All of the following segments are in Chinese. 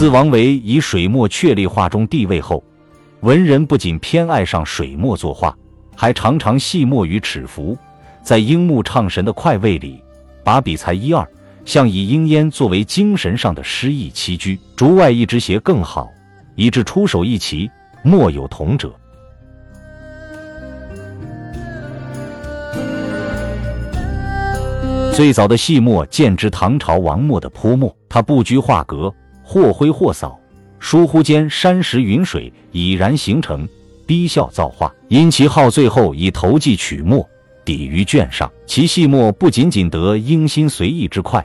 自王维以水墨确立画中地位后，文人不仅偏爱上水墨作画，还常常戏墨于尺幅，在樱木唱神的快慰里，把笔才一二，像以鹰烟作为精神上的诗意栖居，竹外一枝斜更好，以致出手一齐，莫有同者。最早的细墨见之唐朝王墨的泼墨，他不拘画格，或挥或扫，疏忽间山石云水已然形成，逼笑造化。因其好最后以头迹取墨，抵于卷上。其细墨不仅仅得应心随意之快，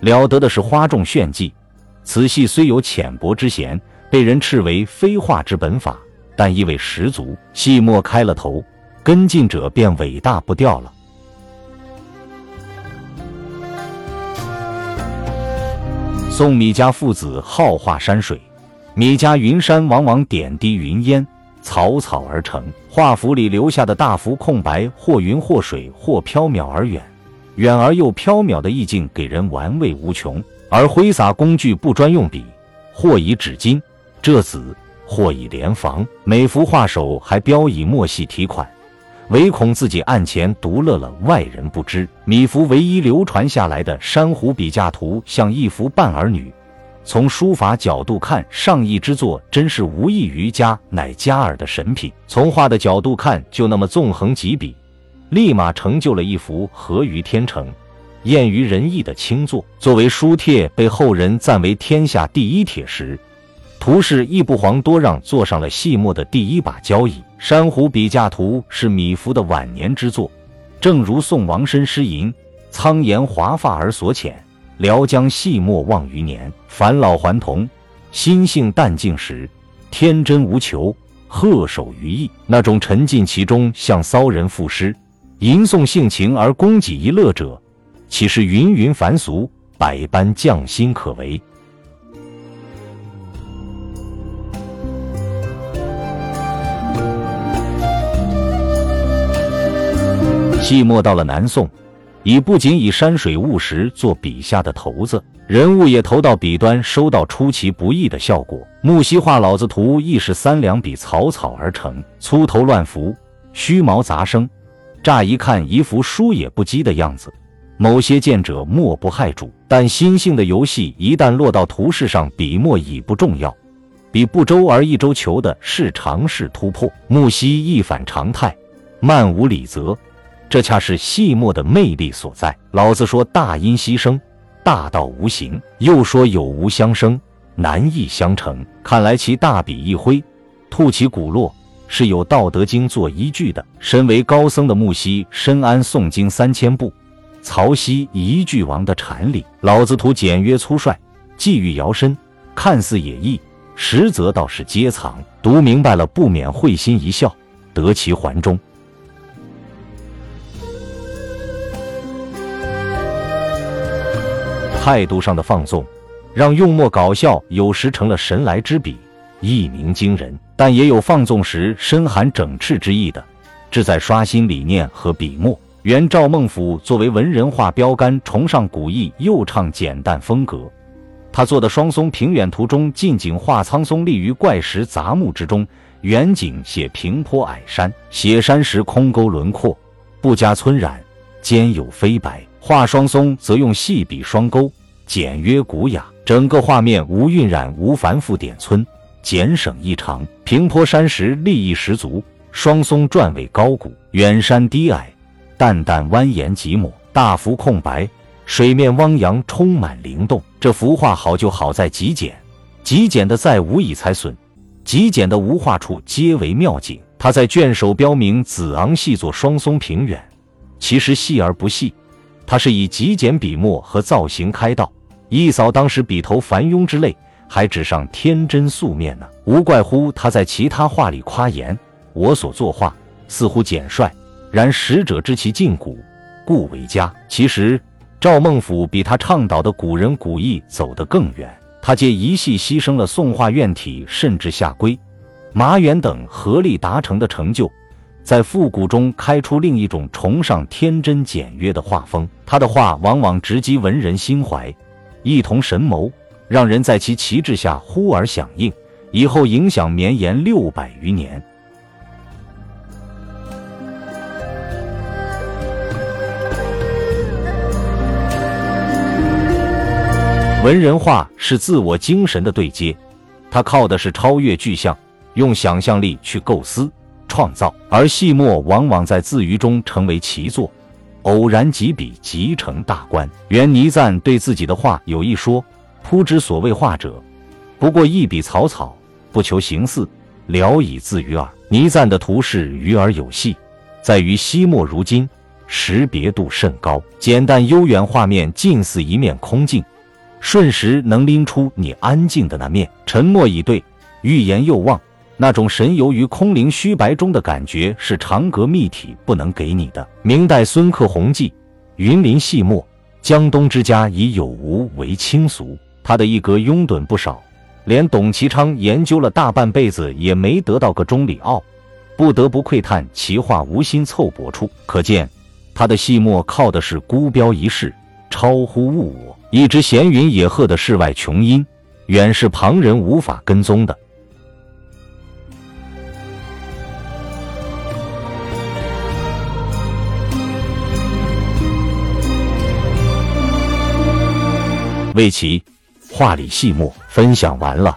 了得的是花重炫技。此戏虽有浅薄之嫌，被人斥为非画之本法，但意味十足。细墨开了头，跟进者便伟大不掉了。宋米家父子好画山水，米家云山往往点滴云烟，草草而成。画幅里留下的大幅空白，或云或水，或飘渺而远，远而又飘渺的意境，给人玩味无穷。而挥洒工具不专用笔，或以纸巾浙子，或以连房，每幅画手还标以墨细题款。唯恐自己案前独乐了，外人不知。米芾唯一流传下来的《珊瑚笔架图》像一幅半儿女。从书法角度看，上意之作真是无异于家，乃家儿的神品。从画的角度看，就那么纵横几笔，立马成就了一幅合于天成、艳于人意的清作。作为书帖，被后人赞为天下第一帖时。图示亦不遑多让，坐上了细墨的第一把交椅。《珊瑚笔架图》是米芾的晚年之作，正如宋王申诗吟：“苍颜华发而所遣，聊将细墨望余年。返老还童，心性淡静时，天真无求，鹤守于意。”那种沉浸其中，像骚人赋诗，吟诵性情而供给一乐者，岂是芸芸凡俗，百般匠心可为？细墨到了南宋，已不仅以山水物实做笔下的头子，人物也投到笔端，收到出其不意的效果。木樨画老子图亦是三两笔草草而成，粗头乱浮，虚毛杂生，乍一看一副疏野不羁的样子。某些见者莫不害主，但心性的游戏一旦落到图式上，笔墨已不重要，比不周而一周求的是尝试突破。木樨一反常态，漫无礼则。这恰是细墨的魅力所在。老子说：“大音希声，大道无形；又说有无相生，难易相成。”看来其大笔一挥，吐其骨落，是有《道德经》做依据的。身为高僧的木樨深谙诵经三千部，曹溪一句王的禅理。老子图简约粗率，寄欲摇身，看似野意，实则倒是阶藏。读明白了，不免会心一笑，得其环中。态度上的放纵，让用墨搞笑有时成了神来之笔，一鸣惊人；但也有放纵时深含整饬之意的，志在刷新理念和笔墨。原赵孟俯作为文人画标杆，崇尚古意，又唱简淡风格。他做的《双松平远图》中，近景画苍松立于怪石杂木之中，远景写平坡矮山，写山时空沟轮廓，不加皴染，兼有飞白。画双松则用细笔双钩，简约古雅，整个画面无晕染，无繁复点皴，简省异常。平坡山石立意十足，双松转尾高古，远山低矮，淡淡蜿蜒几抹，大幅空白，水面汪洋，充满灵动。这幅画好就好在极简，极简的在无以裁损，极简的无画处皆为妙景。他在卷首标明子昂细作双松平远，其实细而不细。他是以极简笔墨和造型开道，一扫当时笔头繁庸之类，还纸上天真素面呢。无怪乎他在其他画里夸言：“我所作画似乎简率，然使者知其近古，故为佳。”其实赵孟俯比他倡导的古人古意走得更远，他借一系牺牲了宋画院体，甚至下归、马远等合力达成的成就。在复古中开出另一种崇尚天真简约的画风，他的画往往直击文人心怀，一同神谋，让人在其旗帜下呼而响应，以后影响绵延六百余年。文人画是自我精神的对接，它靠的是超越具象，用想象力去构思创造，而戏墨往往在自娱中成为奇作，偶然几笔即成大观。原倪瓒对自己的画有一说：“铺之所谓画者，不过一笔草草，不求形似，聊以自娱耳。”倪瓒的图式余而有细，在于惜墨如金，识别度甚高，简单悠远画面近似一面空镜。瞬时能拎出你安静的那面，沉默以对，欲言又忘，那种神游于空灵虚白中的感觉，是长阁秘体不能给你的。明代孙克弘记，云林细墨，江东之家以有无为轻俗，他的一格拥趸不少，连董其昌研究了大半辈子也没得到个中里奥，不得不喟叹其画无心凑薄处。可见他的细墨靠的是孤标一世，超乎物我。一只闲云野鹤的世外琼音，远是旁人无法跟踪的。魏齐，画里细末分享完了。